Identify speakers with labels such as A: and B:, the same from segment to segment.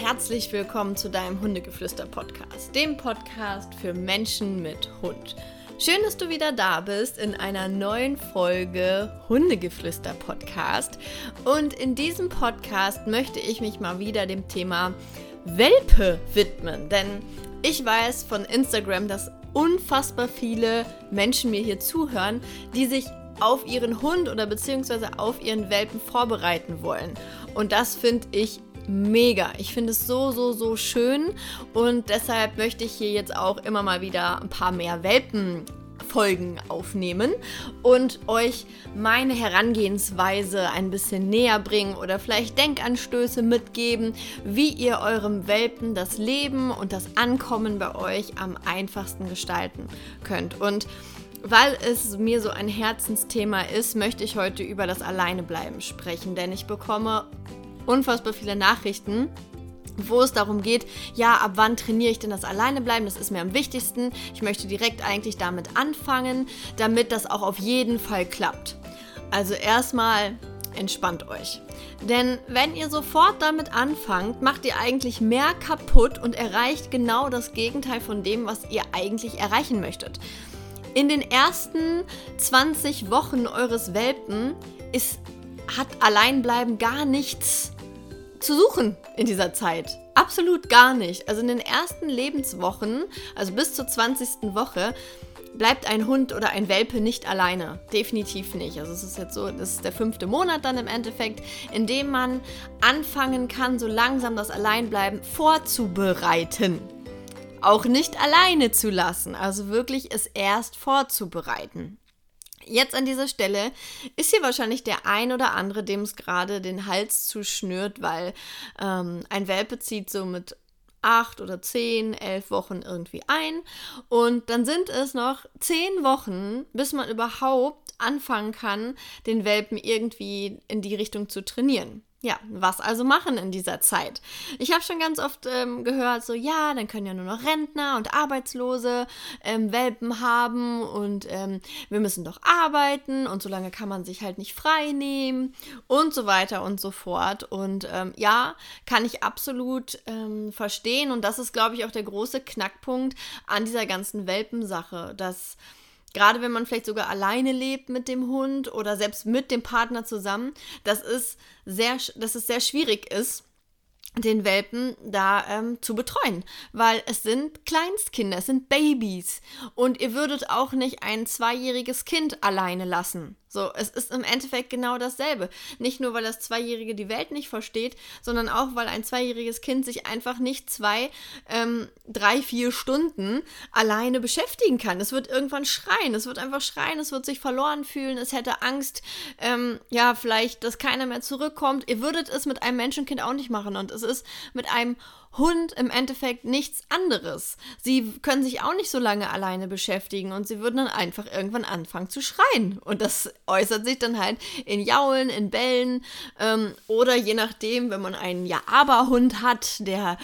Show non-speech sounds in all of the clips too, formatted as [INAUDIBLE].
A: herzlich willkommen zu deinem Hundegeflüster-Podcast, dem Podcast für Menschen mit Hund. Schön, dass du wieder da bist in einer neuen Folge Hundegeflüster-Podcast. Und in diesem Podcast möchte ich mich mal wieder dem Thema Welpe widmen, denn ich weiß von Instagram, dass unfassbar viele Menschen mir hier zuhören, die sich auf ihren Hund oder beziehungsweise auf ihren Welpen vorbereiten wollen. Und das finde ich mega. Ich finde es so, so, so schön und deshalb möchte ich hier jetzt auch immer mal wieder ein paar mehr Welpen Folgen aufnehmen und euch meine Herangehensweise ein bisschen näher bringen oder vielleicht Denkanstöße mitgeben, wie ihr eurem Welpen das Leben und das Ankommen bei euch am einfachsten gestalten könnt. Und weil es mir so ein Herzensthema ist, möchte ich heute über das Alleinebleiben sprechen, denn ich bekomme unfassbar viele Nachrichten wo es darum geht, ja, ab wann trainiere ich denn das Alleinebleiben? Das ist mir am wichtigsten. Ich möchte direkt eigentlich damit anfangen, damit das auch auf jeden Fall klappt. Also erstmal entspannt euch. Denn wenn ihr sofort damit anfangt, macht ihr eigentlich mehr kaputt und erreicht genau das Gegenteil von dem, was ihr eigentlich erreichen möchtet. In den ersten 20 Wochen eures Welpen ist, hat Alleinbleiben gar nichts zu suchen in dieser Zeit. Absolut gar nicht. Also in den ersten Lebenswochen, also bis zur 20. Woche, bleibt ein Hund oder ein Welpe nicht alleine. Definitiv nicht. Also es ist jetzt so, das ist der fünfte Monat dann im Endeffekt, in dem man anfangen kann, so langsam das Alleinbleiben vorzubereiten. Auch nicht alleine zu lassen, also wirklich es erst vorzubereiten. Jetzt an dieser Stelle ist hier wahrscheinlich der ein oder andere, dem es gerade den Hals zuschnürt, weil ähm, ein Welpe zieht so mit acht oder zehn, elf Wochen irgendwie ein. Und dann sind es noch zehn Wochen, bis man überhaupt anfangen kann, den Welpen irgendwie in die Richtung zu trainieren. Ja, was also machen in dieser Zeit? Ich habe schon ganz oft ähm, gehört, so ja, dann können ja nur noch Rentner und Arbeitslose ähm, Welpen haben und ähm, wir müssen doch arbeiten und solange kann man sich halt nicht frei nehmen und so weiter und so fort. Und ähm, ja, kann ich absolut ähm, verstehen und das ist, glaube ich, auch der große Knackpunkt an dieser ganzen Welpensache, dass gerade wenn man vielleicht sogar alleine lebt mit dem Hund oder selbst mit dem Partner zusammen, dass es sehr, dass es sehr schwierig ist, den Welpen da ähm, zu betreuen, weil es sind Kleinstkinder, es sind Babys und ihr würdet auch nicht ein zweijähriges Kind alleine lassen. So, es ist im Endeffekt genau dasselbe. Nicht nur, weil das Zweijährige die Welt nicht versteht, sondern auch, weil ein zweijähriges Kind sich einfach nicht zwei, ähm, drei, vier Stunden alleine beschäftigen kann. Es wird irgendwann schreien, es wird einfach schreien, es wird sich verloren fühlen, es hätte Angst, ähm, ja, vielleicht, dass keiner mehr zurückkommt. Ihr würdet es mit einem Menschenkind auch nicht machen und es ist mit einem Hund im Endeffekt nichts anderes. Sie können sich auch nicht so lange alleine beschäftigen und sie würden dann einfach irgendwann anfangen zu schreien. Und das [LAUGHS] äußert sich dann halt in Jaulen, in Bellen ähm, oder je nachdem, wenn man einen Ja-Aber-Hund hat, der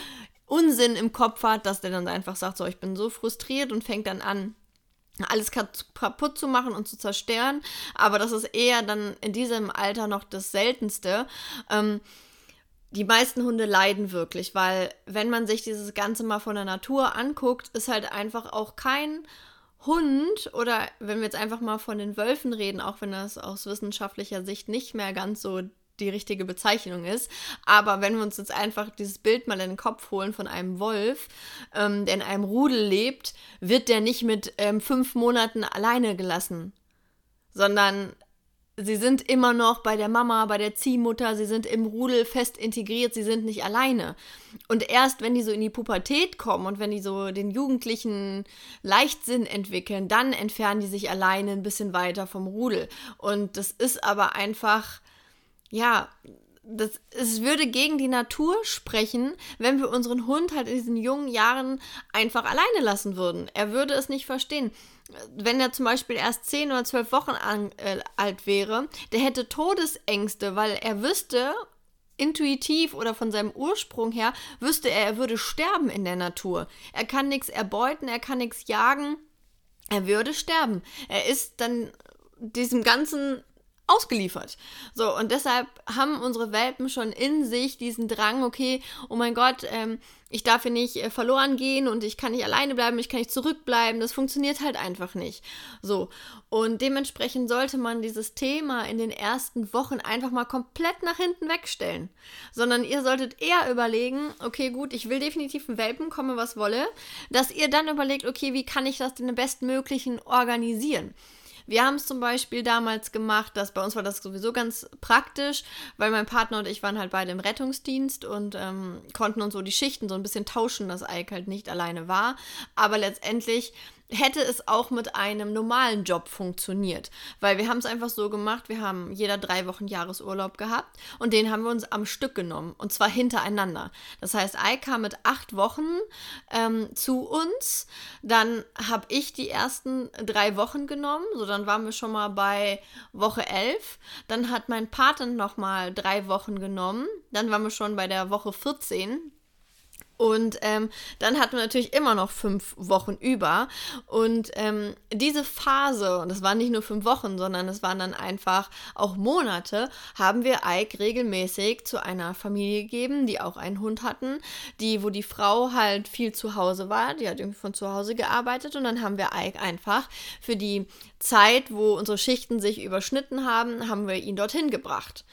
A: Unsinn im Kopf hat, dass der dann einfach sagt, so, ich bin so frustriert und fängt dann an, alles kaputt zu machen und zu zerstören. Aber das ist eher dann in diesem Alter noch das Seltenste. Ähm, die meisten Hunde leiden wirklich, weil wenn man sich dieses Ganze mal von der Natur anguckt, ist halt einfach auch kein Hund oder wenn wir jetzt einfach mal von den Wölfen reden, auch wenn das aus wissenschaftlicher Sicht nicht mehr ganz so die richtige Bezeichnung ist. Aber wenn wir uns jetzt einfach dieses Bild mal in den Kopf holen von einem Wolf, ähm, der in einem Rudel lebt, wird der nicht mit ähm, fünf Monaten alleine gelassen, sondern sie sind immer noch bei der Mama, bei der Ziehmutter, sie sind im Rudel fest integriert, sie sind nicht alleine. Und erst wenn die so in die Pubertät kommen und wenn die so den jugendlichen Leichtsinn entwickeln, dann entfernen die sich alleine ein bisschen weiter vom Rudel. Und das ist aber einfach, ja, das, es würde gegen die Natur sprechen, wenn wir unseren Hund halt in diesen jungen Jahren einfach alleine lassen würden. Er würde es nicht verstehen. Wenn er zum Beispiel erst 10 oder 12 Wochen an, äh, alt wäre, der hätte Todesängste, weil er wüsste, intuitiv oder von seinem Ursprung her, wüsste er, er würde sterben in der Natur. Er kann nichts erbeuten, er kann nichts jagen. Er würde sterben. Er ist dann diesem ganzen ausgeliefert. So, und deshalb haben unsere Welpen schon in sich diesen Drang, okay, oh mein Gott, ähm, ich darf hier nicht äh, verloren gehen und ich kann nicht alleine bleiben, ich kann nicht zurückbleiben. Das funktioniert halt einfach nicht. So. Und dementsprechend sollte man dieses Thema in den ersten Wochen einfach mal komplett nach hinten wegstellen. Sondern ihr solltet eher überlegen, okay, gut, ich will definitiv einen Welpen, komme was wolle, dass ihr dann überlegt, okay, wie kann ich das denn am bestmöglichen organisieren? Wir haben es zum Beispiel damals gemacht, dass bei uns war das sowieso ganz praktisch, weil mein Partner und ich waren halt beide im Rettungsdienst und ähm, konnten uns so die Schichten so ein bisschen tauschen, dass Ike halt nicht alleine war. Aber letztendlich hätte es auch mit einem normalen Job funktioniert. Weil wir haben es einfach so gemacht, wir haben jeder drei Wochen Jahresurlaub gehabt und den haben wir uns am Stück genommen und zwar hintereinander. Das heißt, I kam mit acht Wochen ähm, zu uns, dann habe ich die ersten drei Wochen genommen, so dann waren wir schon mal bei Woche elf. Dann hat mein Partner nochmal drei Wochen genommen, dann waren wir schon bei der Woche 14 und ähm, dann hatten wir natürlich immer noch fünf Wochen über. Und ähm, diese Phase, und das waren nicht nur fünf Wochen, sondern es waren dann einfach auch Monate, haben wir Ike regelmäßig zu einer Familie gegeben, die auch einen Hund hatten, die, wo die Frau halt viel zu Hause war, die hat irgendwie von zu Hause gearbeitet und dann haben wir Ike einfach für die Zeit, wo unsere Schichten sich überschnitten haben, haben wir ihn dorthin gebracht.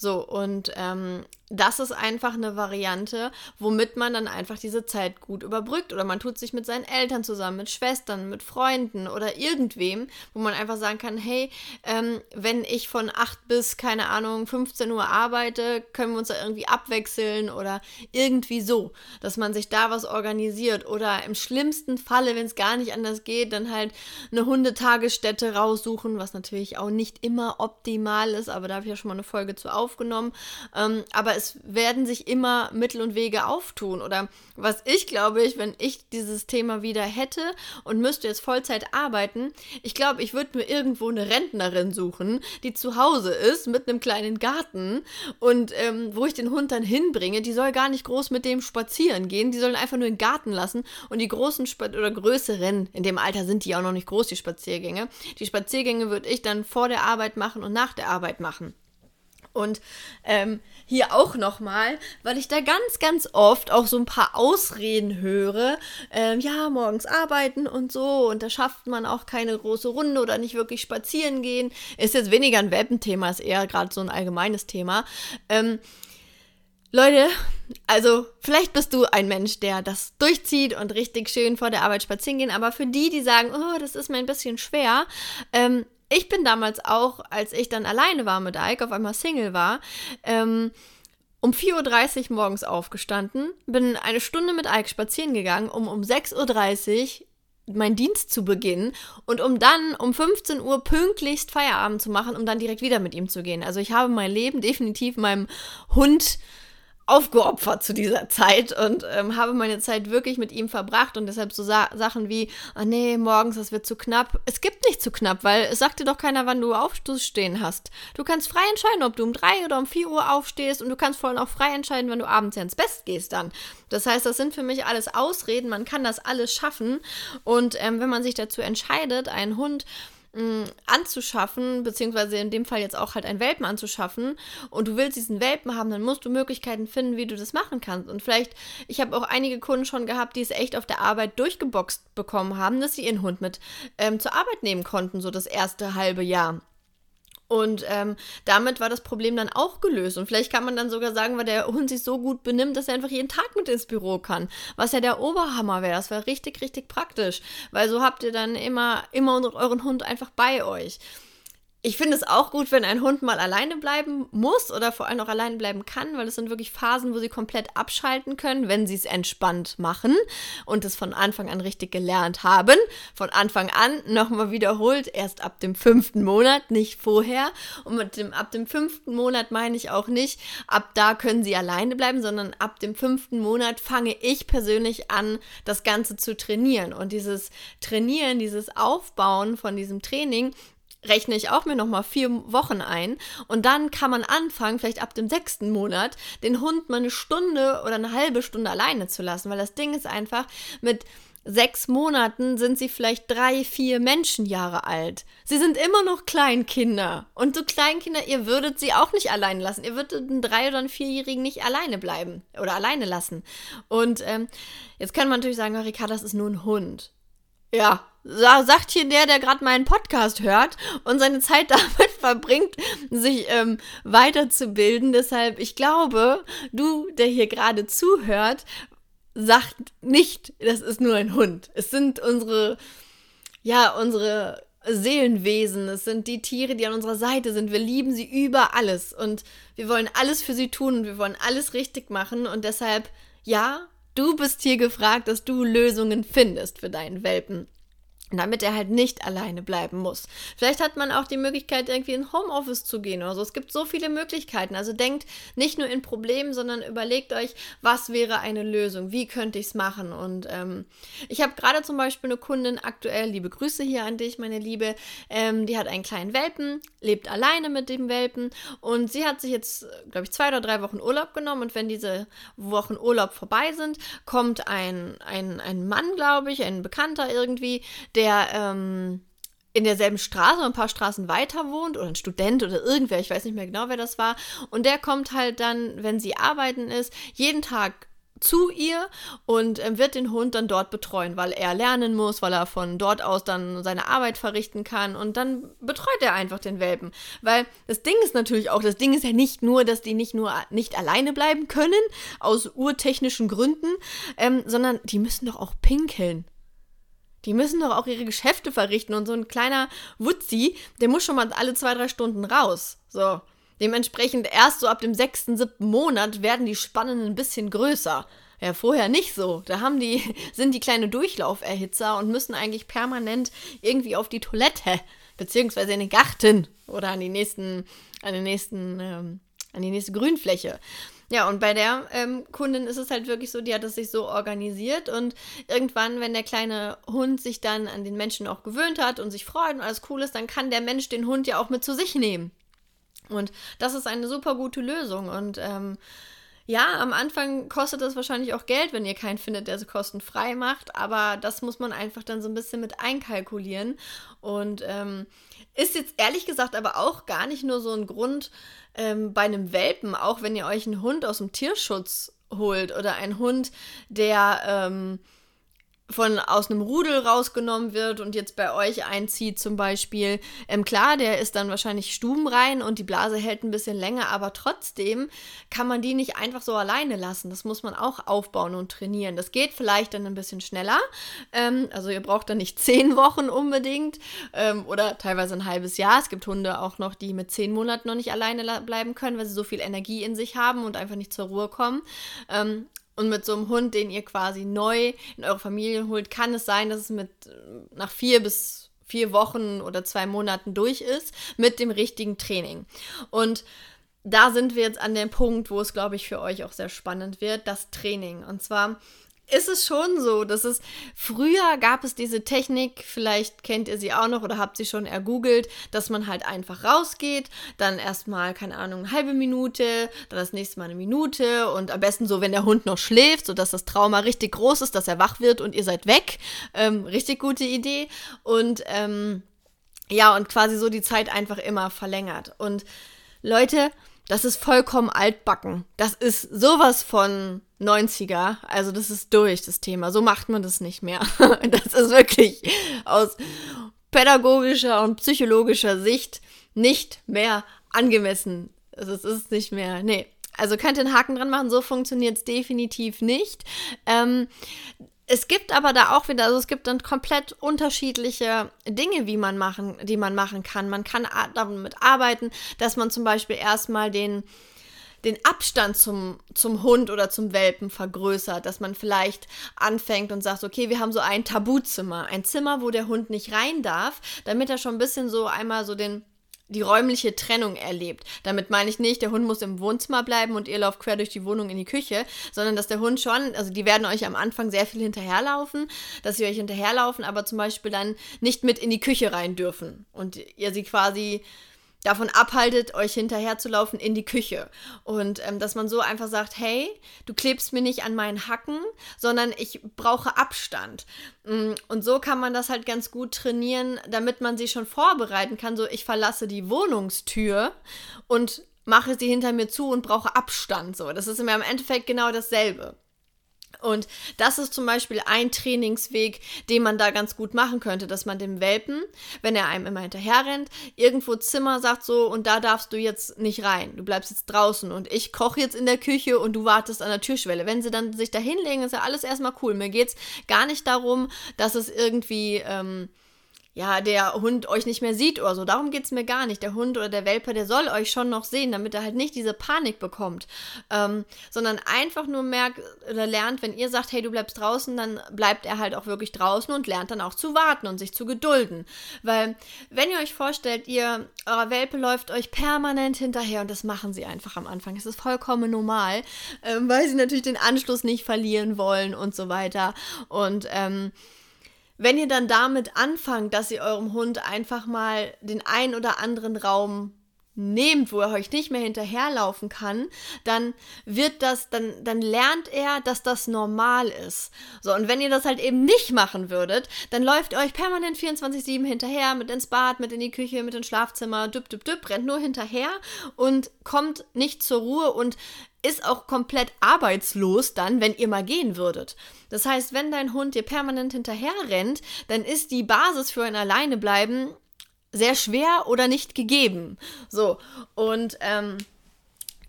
A: So, und ähm, das ist einfach eine Variante, womit man dann einfach diese Zeit gut überbrückt. Oder man tut sich mit seinen Eltern zusammen, mit Schwestern, mit Freunden oder irgendwem, wo man einfach sagen kann, hey, ähm, wenn ich von 8 bis, keine Ahnung, 15 Uhr arbeite, können wir uns da irgendwie abwechseln oder irgendwie so, dass man sich da was organisiert. Oder im schlimmsten Falle, wenn es gar nicht anders geht, dann halt eine Hundetagesstätte raussuchen, was natürlich auch nicht immer optimal ist, aber da habe ich ja schon mal eine Folge zu aufgenommen. Ähm, aber es werden sich immer Mittel und Wege auftun. Oder was ich glaube, ich, wenn ich dieses Thema wieder hätte und müsste jetzt Vollzeit arbeiten, ich glaube, ich würde mir irgendwo eine Rentnerin suchen, die zu Hause ist mit einem kleinen Garten und ähm, wo ich den Hund dann hinbringe. Die soll gar nicht groß mit dem spazieren gehen, die sollen einfach nur den Garten lassen und die großen Sp oder größeren, in dem Alter sind die auch noch nicht groß, die Spaziergänge. Die Spaziergänge würde ich dann vor der Arbeit machen und nach der Arbeit machen. Und ähm, hier auch nochmal, weil ich da ganz, ganz oft auch so ein paar Ausreden höre. Ähm, ja, morgens arbeiten und so und da schafft man auch keine große Runde oder nicht wirklich spazieren gehen. Ist jetzt weniger ein Welpenthema, ist eher gerade so ein allgemeines Thema. Ähm, Leute, also vielleicht bist du ein Mensch, der das durchzieht und richtig schön vor der Arbeit spazieren gehen, aber für die, die sagen, oh, das ist mir ein bisschen schwer, ähm, ich bin damals auch, als ich dann alleine war mit Ike, auf einmal Single war, ähm, um 4.30 Uhr morgens aufgestanden, bin eine Stunde mit Ike spazieren gegangen, um um 6.30 Uhr meinen Dienst zu beginnen und um dann um 15 Uhr pünktlichst Feierabend zu machen, um dann direkt wieder mit ihm zu gehen. Also ich habe mein Leben [LAUGHS] definitiv meinem Hund aufgeopfert zu dieser Zeit und ähm, habe meine Zeit wirklich mit ihm verbracht und deshalb so Sa Sachen wie, ah nee, morgens, das wird zu knapp. Es gibt nicht zu knapp, weil es sagt dir doch keiner, wann du aufstehen hast. Du kannst frei entscheiden, ob du um drei oder um vier Uhr aufstehst und du kannst vor allem auch frei entscheiden, wenn du abends ins Bett gehst dann. Das heißt, das sind für mich alles Ausreden, man kann das alles schaffen und ähm, wenn man sich dazu entscheidet, einen Hund anzuschaffen, beziehungsweise in dem Fall jetzt auch halt einen Welpen anzuschaffen und du willst diesen Welpen haben, dann musst du Möglichkeiten finden, wie du das machen kannst. Und vielleicht, ich habe auch einige Kunden schon gehabt, die es echt auf der Arbeit durchgeboxt bekommen haben, dass sie ihren Hund mit ähm, zur Arbeit nehmen konnten, so das erste halbe Jahr. Und ähm, damit war das Problem dann auch gelöst. Und vielleicht kann man dann sogar sagen, weil der Hund sich so gut benimmt, dass er einfach jeden Tag mit ins Büro kann. Was ja der Oberhammer wäre. Das wäre richtig, richtig praktisch. Weil so habt ihr dann immer, immer euren Hund einfach bei euch ich finde es auch gut, wenn ein Hund mal alleine bleiben muss oder vor allem auch alleine bleiben kann, weil es sind wirklich Phasen, wo sie komplett abschalten können, wenn sie es entspannt machen und es von Anfang an richtig gelernt haben. Von Anfang an nochmal wiederholt, erst ab dem fünften Monat, nicht vorher. Und mit dem, ab dem fünften Monat meine ich auch nicht, ab da können sie alleine bleiben, sondern ab dem fünften Monat fange ich persönlich an, das Ganze zu trainieren. Und dieses Trainieren, dieses Aufbauen von diesem Training rechne ich auch mir nochmal vier Wochen ein und dann kann man anfangen, vielleicht ab dem sechsten Monat, den Hund mal eine Stunde oder eine halbe Stunde alleine zu lassen, weil das Ding ist einfach mit sechs Monaten sind sie vielleicht drei, vier Menschenjahre alt. Sie sind immer noch Kleinkinder. Und so Kleinkinder, ihr würdet sie auch nicht alleine lassen. Ihr würdet einen drei- oder einen vierjährigen nicht alleine bleiben oder alleine lassen. Und ähm, jetzt kann man natürlich sagen, Rika, das ist nur ein Hund. Ja, sagt hier der, der gerade meinen Podcast hört und seine Zeit [LAUGHS] damit verbringt, sich ähm, weiterzubilden. Deshalb, ich glaube, du, der hier gerade zuhört, sagt nicht, das ist nur ein Hund. Es sind unsere, ja, unsere Seelenwesen. Es sind die Tiere, die an unserer Seite sind. Wir lieben sie über alles und wir wollen alles für sie tun und wir wollen alles richtig machen und deshalb, ja, Du bist hier gefragt, dass du Lösungen findest für deinen Welpen damit er halt nicht alleine bleiben muss. Vielleicht hat man auch die Möglichkeit, irgendwie in Homeoffice zu gehen oder so. Es gibt so viele Möglichkeiten. Also denkt nicht nur in Problemen, sondern überlegt euch, was wäre eine Lösung? Wie könnte ich es machen? Und ähm, ich habe gerade zum Beispiel eine Kundin aktuell, liebe Grüße hier an dich, meine Liebe, ähm, die hat einen kleinen Welpen, lebt alleine mit dem Welpen und sie hat sich jetzt, glaube ich, zwei oder drei Wochen Urlaub genommen und wenn diese Wochen Urlaub vorbei sind, kommt ein, ein, ein Mann, glaube ich, ein Bekannter irgendwie, der der ähm, in derselben Straße, ein paar Straßen weiter wohnt oder ein Student oder irgendwer, ich weiß nicht mehr genau, wer das war. Und der kommt halt dann, wenn sie arbeiten ist, jeden Tag zu ihr und äh, wird den Hund dann dort betreuen, weil er lernen muss, weil er von dort aus dann seine Arbeit verrichten kann und dann betreut er einfach den Welpen. Weil das Ding ist natürlich auch, das Ding ist ja nicht nur, dass die nicht nur nicht alleine bleiben können, aus urtechnischen Gründen, ähm, sondern die müssen doch auch pinkeln. Die müssen doch auch ihre Geschäfte verrichten und so ein kleiner Wutzi, der muss schon mal alle zwei, drei Stunden raus. So. Dementsprechend erst so ab dem sechsten, siebten Monat werden die Spannen ein bisschen größer. Ja, vorher nicht so. Da haben die, [LAUGHS] sind die kleine Durchlauferhitzer und müssen eigentlich permanent irgendwie auf die Toilette, beziehungsweise in den Garten oder an die nächsten, an den nächsten, ähm, an die nächste Grünfläche. Ja, und bei der ähm, Kundin ist es halt wirklich so, die hat es sich so organisiert und irgendwann, wenn der kleine Hund sich dann an den Menschen auch gewöhnt hat und sich freut und alles cool ist, dann kann der Mensch den Hund ja auch mit zu sich nehmen. Und das ist eine super gute Lösung und ähm, ja, am Anfang kostet das wahrscheinlich auch Geld, wenn ihr keinen findet, der sie kostenfrei macht, aber das muss man einfach dann so ein bisschen mit einkalkulieren. Und ähm, ist jetzt ehrlich gesagt aber auch gar nicht nur so ein Grund ähm, bei einem Welpen, auch wenn ihr euch einen Hund aus dem Tierschutz holt oder einen Hund, der ähm, von aus einem Rudel rausgenommen wird und jetzt bei euch einzieht zum Beispiel, ähm, klar, der ist dann wahrscheinlich stubenrein und die Blase hält ein bisschen länger, aber trotzdem kann man die nicht einfach so alleine lassen. Das muss man auch aufbauen und trainieren. Das geht vielleicht dann ein bisschen schneller. Ähm, also ihr braucht dann nicht [LAUGHS] zehn Wochen unbedingt ähm, oder teilweise ein halbes Jahr. Es gibt Hunde auch noch, die mit zehn Monaten noch nicht alleine bleiben können, weil sie so viel Energie in sich haben und einfach nicht zur Ruhe kommen. Und mit so einem Hund, den ihr quasi neu in eure Familie holt, kann es sein, dass es mit nach vier bis vier Wochen oder zwei Monaten durch ist mit dem richtigen Training. Und da sind wir jetzt an dem Punkt, wo es, glaube ich, für euch auch sehr spannend wird, das Training. Und zwar ist es schon so, dass es früher gab es diese Technik, vielleicht kennt ihr sie auch noch oder habt sie schon ergoogelt, dass man halt einfach rausgeht, dann erstmal, keine Ahnung, eine halbe Minute, dann das nächste Mal eine Minute und am besten so, wenn der Hund noch schläft, sodass das Trauma richtig groß ist, dass er wach wird und ihr seid weg. Ähm, richtig gute Idee. Und ähm, ja, und quasi so die Zeit einfach immer verlängert. Und Leute, das ist vollkommen altbacken. Das ist sowas von 90er. Also das ist durch, das Thema. So macht man das nicht mehr. [LAUGHS] Das ist wirklich aus pädagogischer und psychologischer Sicht nicht mehr angemessen. Also es ist nicht mehr, nee. Also könnt ihr einen Haken dran machen, so funktioniert es definitiv nicht. Ähm, es gibt aber da auch wieder, also es gibt dann komplett unterschiedliche Dinge, wie man machen, die man machen kann. Man kann damit arbeiten, dass man zum Beispiel erstmal den, den Abstand zum, zum Hund oder zum Welpen vergrößert, dass man vielleicht anfängt und sagt, okay, wir haben so ein Tabuzimmer, ein Zimmer, wo der Hund nicht rein darf, damit er schon ein bisschen so einmal so den die räumliche Trennung erlebt. Damit meine ich nicht, der Hund muss im Wohnzimmer bleiben und ihr lauft quer durch die Wohnung in die Küche, sondern dass der Hund schon, also die werden euch am Anfang sehr viel hinterherlaufen, dass sie euch hinterherlaufen, aber zum Beispiel dann nicht mit in die Küche rein dürfen und ihr sie quasi davon abhaltet, euch hinterher zu laufen in die Küche. Und ähm, dass man so einfach sagt, hey, du klebst mir nicht an meinen Hacken, sondern ich brauche Abstand. Mm, und so kann man das halt ganz gut trainieren, damit man sie schon vorbereiten kann. So, ich verlasse die Wohnungstür und mache sie hinter mir zu und brauche Abstand. So, das ist im Endeffekt genau dasselbe. Und das ist zum Beispiel ein Trainingsweg, den man da ganz gut machen könnte, dass man dem Welpen, wenn er einem immer hinterher rennt, irgendwo Zimmer sagt so, und da darfst du jetzt nicht rein. Du bleibst jetzt draußen und ich koche jetzt in der Küche und du wartest an der Türschwelle. Wenn sie dann sich da hinlegen, ist ja alles erstmal cool. Mir geht es gar nicht darum, dass es irgendwie. Ähm, ja, der Hund euch nicht mehr sieht oder so. Darum geht es mir gar nicht. Der Hund oder der Welpe, der soll euch schon noch sehen, damit er halt nicht diese Panik bekommt. Ähm, sondern einfach nur merkt oder lernt, wenn ihr sagt, hey, du bleibst draußen, dann bleibt er halt auch wirklich draußen und lernt dann auch zu warten und sich zu gedulden. Weil, wenn ihr euch vorstellt, ihr, euer Welpe läuft euch permanent hinterher und das machen sie einfach am Anfang. Es ist vollkommen normal, ähm, weil sie natürlich den Anschluss nicht verlieren wollen und so weiter. Und, ähm, wenn ihr dann damit anfangt, dass ihr eurem Hund einfach mal den ein oder anderen Raum nehmt, wo er euch nicht mehr hinterherlaufen kann, dann wird das, dann, dann lernt er, dass das normal ist. So, und wenn ihr das halt eben nicht machen würdet, dann läuft ihr euch permanent 24-7 hinterher, mit ins Bad, mit in die Küche, mit ins Schlafzimmer, düpp, düpp, düpp, rennt nur hinterher und kommt nicht zur Ruhe und ist auch komplett arbeitslos dann, wenn ihr mal gehen würdet. Das heißt, wenn dein Hund dir permanent hinterher rennt, dann ist die Basis für ein Alleinebleiben sehr schwer oder nicht gegeben. So, und ähm,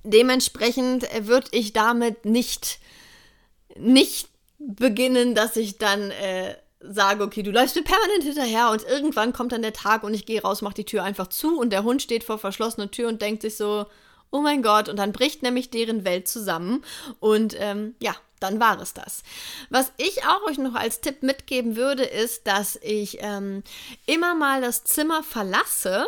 A: dementsprechend würde ich damit nicht, nicht beginnen, dass ich dann äh, sage, okay, du läufst mir permanent hinterher und irgendwann kommt dann der Tag und ich gehe raus, mach die Tür einfach zu und der Hund steht vor verschlossener Tür und denkt sich so, oh mein Gott, und dann bricht nämlich deren Welt zusammen. Und ähm, ja, dann war es das. Was ich auch euch noch als Tipp mitgeben würde, ist, dass ich ähm, immer mal das Zimmer verlasse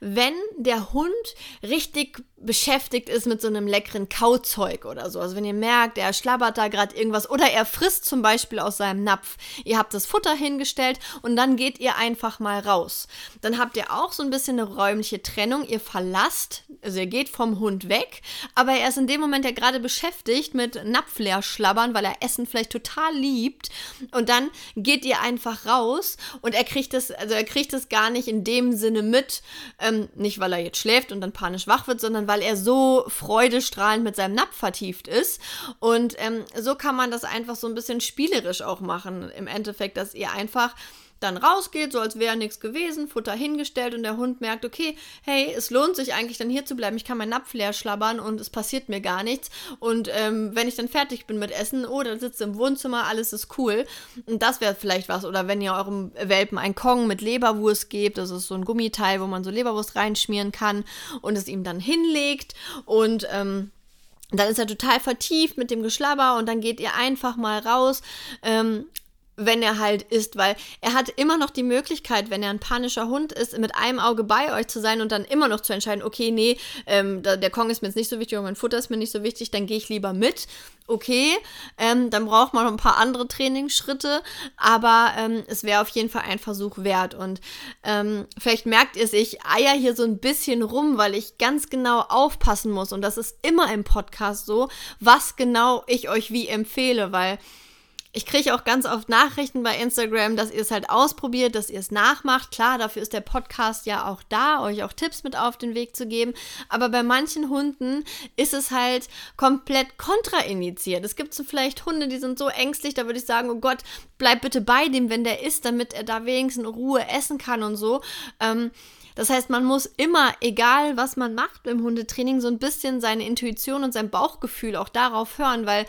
A: wenn der Hund richtig beschäftigt ist mit so einem leckeren Kauzeug oder so. Also wenn ihr merkt, er schlabbert da gerade irgendwas oder er frisst zum Beispiel aus seinem Napf. Ihr habt das Futter hingestellt und dann geht ihr einfach mal raus. Dann habt ihr auch so ein bisschen eine räumliche Trennung. Ihr verlasst, also ihr geht vom Hund weg, aber er ist in dem Moment ja gerade beschäftigt mit Napf leer schlabbern, weil er Essen vielleicht total liebt. Und dann geht ihr einfach raus und er kriegt es, also er kriegt es gar nicht in dem Sinne mit, ähm, nicht, weil er jetzt schläft und dann panisch wach wird, sondern weil er so freudestrahlend mit seinem Napf vertieft ist. Und ähm, so kann man das einfach so ein bisschen spielerisch auch machen. Im Endeffekt, dass ihr einfach dann rausgeht, so als wäre nichts gewesen, Futter hingestellt und der Hund merkt, okay, hey, es lohnt sich eigentlich dann hier zu bleiben, ich kann meinen Napf leer schlabbern und es passiert mir gar nichts. Und ähm, wenn ich dann fertig bin mit Essen, oh, dann sitzt im Wohnzimmer, alles ist cool. Und das wäre vielleicht was. Oder wenn ihr eurem Welpen ein Kong mit Leberwurst gebt, das ist so ein Gummiteil, wo man so Leberwurst reinschmieren kann und es ihm dann hinlegt und ähm, dann ist er total vertieft mit dem Geschlabber und dann geht ihr einfach mal raus ähm, wenn er halt ist, weil er hat immer noch die Möglichkeit, wenn er ein panischer Hund ist, mit einem Auge bei euch zu sein und dann immer noch zu entscheiden, okay, nee, ähm, der Kong ist mir jetzt nicht so wichtig oder mein Futter ist mir nicht so wichtig, dann gehe ich lieber mit. Okay, ähm, dann braucht man noch ein paar andere Trainingsschritte, aber ähm, es wäre auf jeden Fall ein Versuch wert. Und ähm, vielleicht merkt ihr es, ich eier hier so ein bisschen rum, weil ich ganz genau aufpassen muss. Und das ist immer im Podcast so, was genau ich euch wie empfehle, weil ich kriege auch ganz oft Nachrichten bei Instagram, dass ihr es halt ausprobiert, dass ihr es nachmacht. Klar, dafür ist der Podcast ja auch da, euch auch Tipps mit auf den Weg zu geben. Aber bei manchen Hunden ist es halt komplett kontraindiziert. Es gibt so vielleicht Hunde, die sind so ängstlich, da würde ich sagen, oh Gott, bleib bitte bei dem, wenn der isst, damit er da wenigstens in Ruhe essen kann und so. Ähm, das heißt, man muss immer, egal was man macht im Hundetraining, so ein bisschen seine Intuition und sein Bauchgefühl auch darauf hören, weil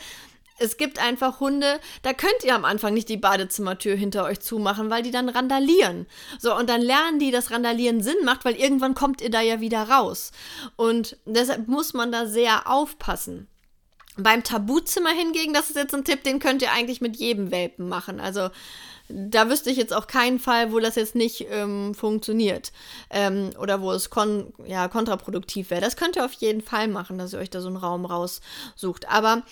A: es gibt einfach Hunde, da könnt ihr am Anfang nicht die Badezimmertür hinter euch zumachen, weil die dann randalieren. So, und dann lernen die, dass Randalieren Sinn macht, weil irgendwann kommt ihr da ja wieder raus. Und deshalb muss man da sehr aufpassen. Beim Tabuzimmer hingegen, das ist jetzt ein Tipp, den könnt ihr eigentlich mit jedem Welpen machen. Also da wüsste ich jetzt auch keinen Fall, wo das jetzt nicht ähm, funktioniert ähm, oder wo es kon ja, kontraproduktiv wäre. Das könnt ihr auf jeden Fall machen, dass ihr euch da so einen Raum raussucht. Aber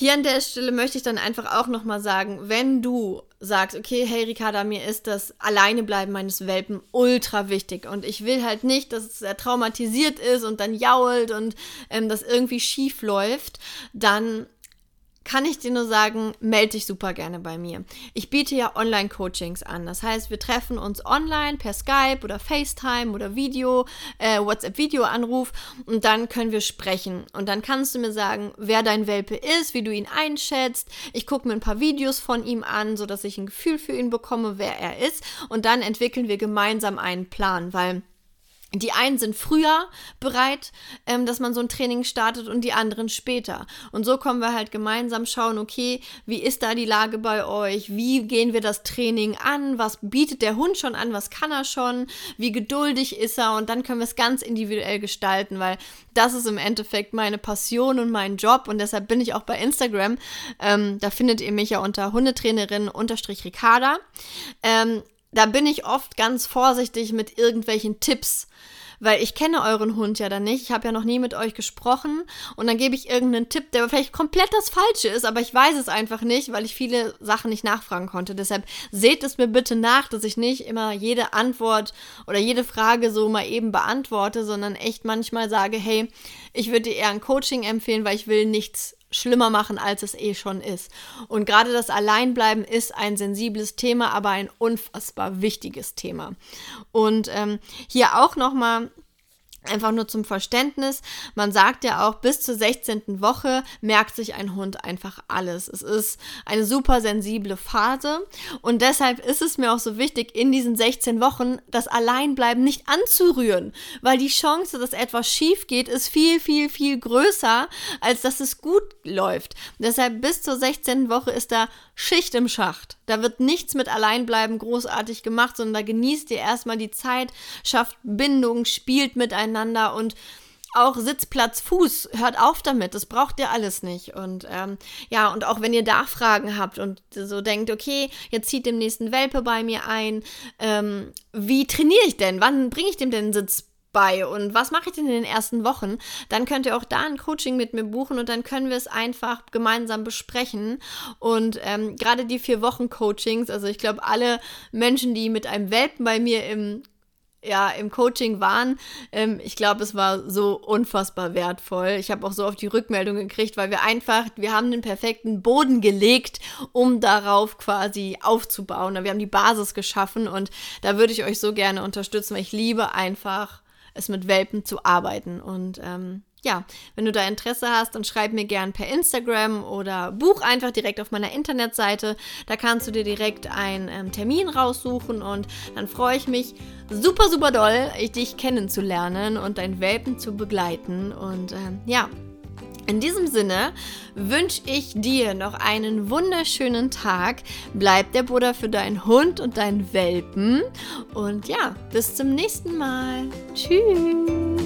A: hier an der Stelle möchte ich dann einfach auch nochmal sagen, wenn du sagst, okay, hey Ricarda, mir ist das Alleinebleiben meines Welpen ultra wichtig. Und ich will halt nicht, dass er traumatisiert ist und dann jault und ähm, das irgendwie schief läuft, dann kann ich dir nur sagen, melde dich super gerne bei mir. Ich biete ja Online-Coachings an. Das heißt, wir treffen uns online per Skype oder FaceTime oder Video, äh, WhatsApp-Video-Anruf und dann können wir sprechen. Und dann kannst du mir sagen, wer dein Welpe ist, wie du ihn einschätzt. Ich gucke mir ein paar Videos von ihm an, sodass ich ein Gefühl für ihn bekomme, wer er ist. Und dann entwickeln wir gemeinsam einen Plan, weil die einen sind früher bereit, ähm, dass man so ein Training startet und die anderen später. Und so kommen wir halt gemeinsam schauen, okay, wie ist da die Lage bei euch? Wie gehen wir das Training an? Was bietet der Hund schon an? Was kann er schon? Wie geduldig ist er? Und dann können wir es ganz individuell gestalten, weil das ist im Endeffekt meine Passion und mein Job. Und deshalb bin ich auch bei Instagram. Ähm, da findet ihr mich ja unter Hundetrainerin unterstrich Ricarda. Ähm, da bin ich oft ganz vorsichtig mit irgendwelchen Tipps, weil ich kenne euren Hund ja dann nicht. Ich habe ja noch nie mit euch gesprochen und dann gebe ich irgendeinen Tipp, der vielleicht komplett das Falsche ist, aber ich weiß es einfach nicht, weil ich viele Sachen nicht nachfragen konnte. Deshalb seht es mir bitte nach, dass ich nicht immer jede Antwort oder jede Frage so mal eben beantworte, sondern echt manchmal sage, hey, ich würde dir eher ein Coaching empfehlen, weil ich will nichts schlimmer machen, als es eh schon ist. Und gerade das Alleinbleiben ist ein sensibles Thema, aber ein unfassbar wichtiges Thema. Und ähm, hier auch nochmal Einfach nur zum Verständnis. Man sagt ja auch, bis zur 16. Woche merkt sich ein Hund einfach alles. Es ist eine super sensible Phase und deshalb ist es mir auch so wichtig, in diesen 16 Wochen das Alleinbleiben nicht anzurühren, weil die Chance, dass etwas schief geht, ist viel, viel, viel größer, als dass es gut läuft. Deshalb bis zur 16. Woche ist da Schicht im Schacht. Da wird nichts mit Alleinbleiben großartig gemacht, sondern da genießt ihr erstmal die Zeit, schafft Bindung, spielt miteinander und auch Sitzplatz, Fuß, hört auf damit, das braucht ihr alles nicht. Und ähm, ja, und auch wenn ihr da Fragen habt und so denkt, okay, jetzt zieht dem nächsten Welpe bei mir ein, ähm, wie trainiere ich denn? Wann bringe ich dem denn Sitz bei und was mache ich denn in den ersten Wochen, dann könnt ihr auch da ein Coaching mit mir buchen und dann können wir es einfach gemeinsam besprechen. Und ähm, gerade die vier Wochen Coachings, also ich glaube, alle Menschen, die mit einem Welpen bei mir im ja, im Coaching waren. Ähm, ich glaube, es war so unfassbar wertvoll. Ich habe auch so auf die Rückmeldung gekriegt, weil wir einfach, wir haben den perfekten Boden gelegt, um darauf quasi aufzubauen. Wir haben die Basis geschaffen und da würde ich euch so gerne unterstützen, weil ich liebe einfach es mit Welpen zu arbeiten. Und ähm, ja, wenn du da Interesse hast, dann schreib mir gern per Instagram oder buch einfach direkt auf meiner Internetseite. Da kannst du dir direkt einen ähm, Termin raussuchen und dann freue ich mich super, super doll, dich kennenzulernen und deinen Welpen zu begleiten. Und ähm, ja, in diesem Sinne wünsche ich dir noch einen wunderschönen Tag. Bleib der Buddha für deinen Hund und deinen Welpen. Und ja, bis zum nächsten Mal. Tschüss.